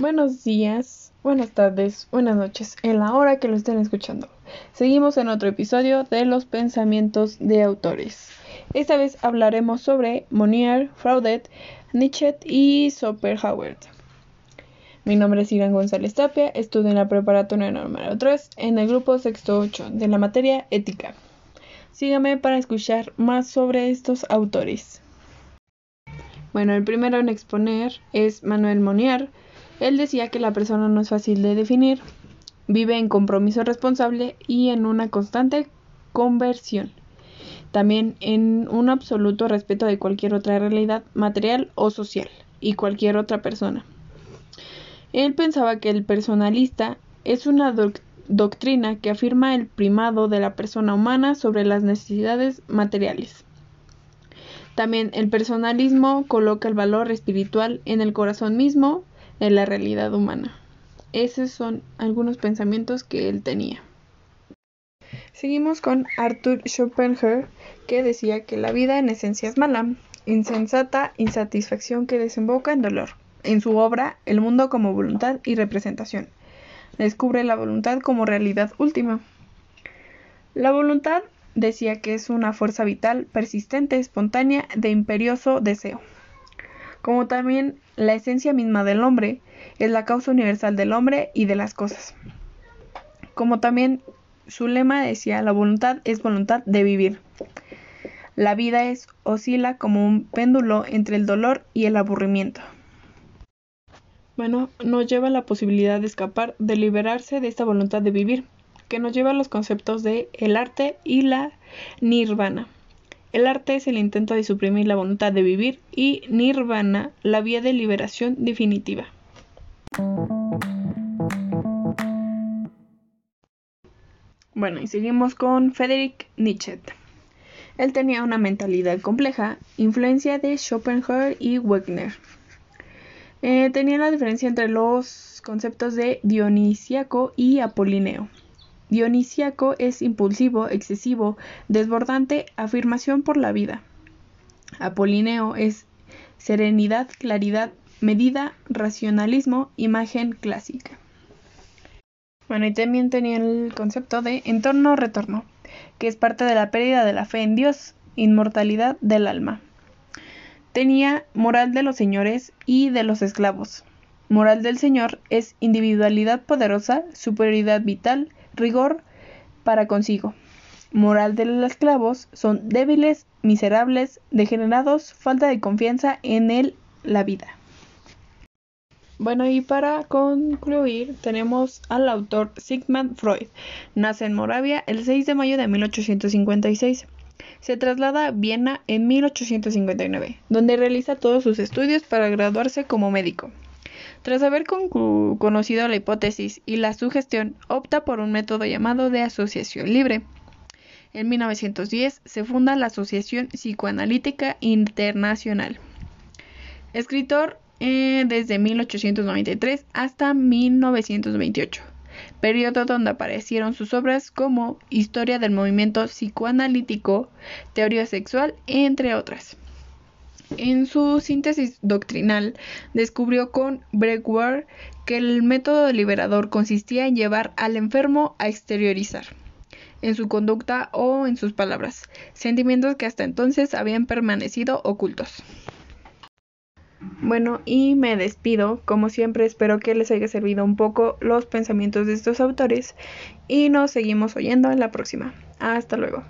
Buenos días, buenas tardes, buenas noches, en la hora que lo estén escuchando. Seguimos en otro episodio de los pensamientos de autores. Esta vez hablaremos sobre Monier, Fraudet, Nietzsche y Schopenhauer. Mi nombre es Irán González Tapia, estudio en la preparatoria número 3 en el grupo sexto 8 de la materia ética. Sígame para escuchar más sobre estos autores. Bueno, el primero en exponer es Manuel Monier, él decía que la persona no es fácil de definir, vive en compromiso responsable y en una constante conversión. También en un absoluto respeto de cualquier otra realidad material o social y cualquier otra persona. Él pensaba que el personalista es una doctrina que afirma el primado de la persona humana sobre las necesidades materiales. También el personalismo coloca el valor espiritual en el corazón mismo en la realidad humana. Esos son algunos pensamientos que él tenía. Seguimos con Arthur Schopenhauer, que decía que la vida en esencia es mala, insensata insatisfacción que desemboca en dolor. En su obra, El mundo como voluntad y representación, descubre la voluntad como realidad última. La voluntad decía que es una fuerza vital, persistente, espontánea, de imperioso deseo como también la esencia misma del hombre es la causa universal del hombre y de las cosas. Como también su lema decía, la voluntad es voluntad de vivir. La vida es oscila como un péndulo entre el dolor y el aburrimiento. Bueno, nos lleva a la posibilidad de escapar, de liberarse de esta voluntad de vivir, que nos lleva a los conceptos de el arte y la nirvana. El arte es el intento de suprimir la voluntad de vivir y nirvana, la vía de liberación definitiva. Bueno, y seguimos con Friedrich Nietzsche. Él tenía una mentalidad compleja, influencia de Schopenhauer y Wegner. Eh, tenía la diferencia entre los conceptos de dionisiaco y apolineo. Dionisiaco es impulsivo, excesivo, desbordante, afirmación por la vida. Apolineo es serenidad, claridad, medida, racionalismo, imagen clásica. Bueno, y también tenía el concepto de entorno-retorno, que es parte de la pérdida de la fe en Dios, inmortalidad del alma. Tenía moral de los señores y de los esclavos. Moral del Señor es individualidad poderosa, superioridad vital, rigor para consigo. Moral de los esclavos son débiles, miserables, degenerados, falta de confianza en él, la vida. Bueno, y para concluir, tenemos al autor Sigmund Freud. Nace en Moravia el 6 de mayo de 1856. Se traslada a Viena en 1859, donde realiza todos sus estudios para graduarse como médico. Tras haber conocido la hipótesis y la sugestión, opta por un método llamado de asociación libre. En 1910 se funda la Asociación Psicoanalítica Internacional. Escritor eh, desde 1893 hasta 1928, periodo donde aparecieron sus obras como Historia del movimiento psicoanalítico, Teoría sexual, entre otras. En su síntesis doctrinal, descubrió con Bregware que el método liberador consistía en llevar al enfermo a exteriorizar, en su conducta o en sus palabras, sentimientos que hasta entonces habían permanecido ocultos. Bueno, y me despido. Como siempre, espero que les haya servido un poco los pensamientos de estos autores y nos seguimos oyendo en la próxima. Hasta luego.